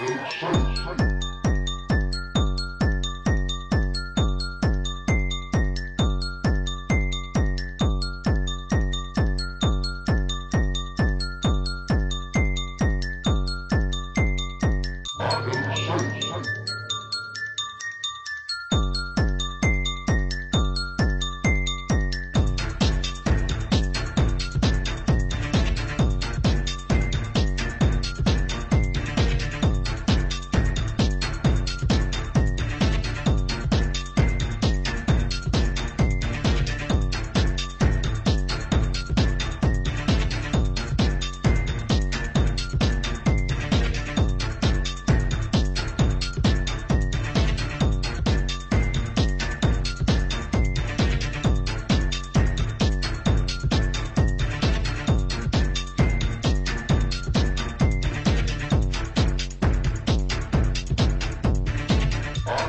はい。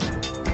I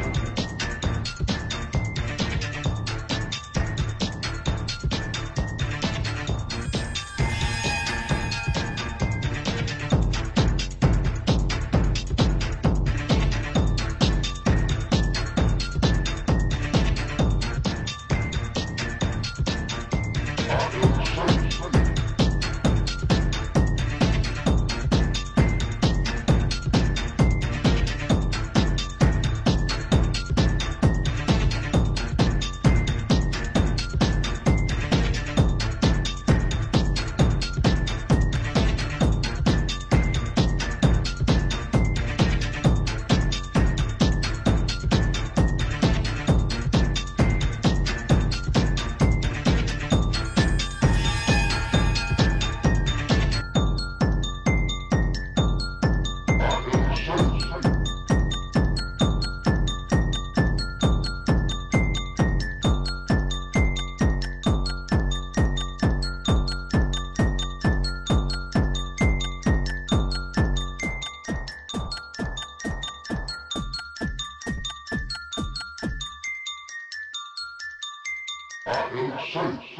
safe.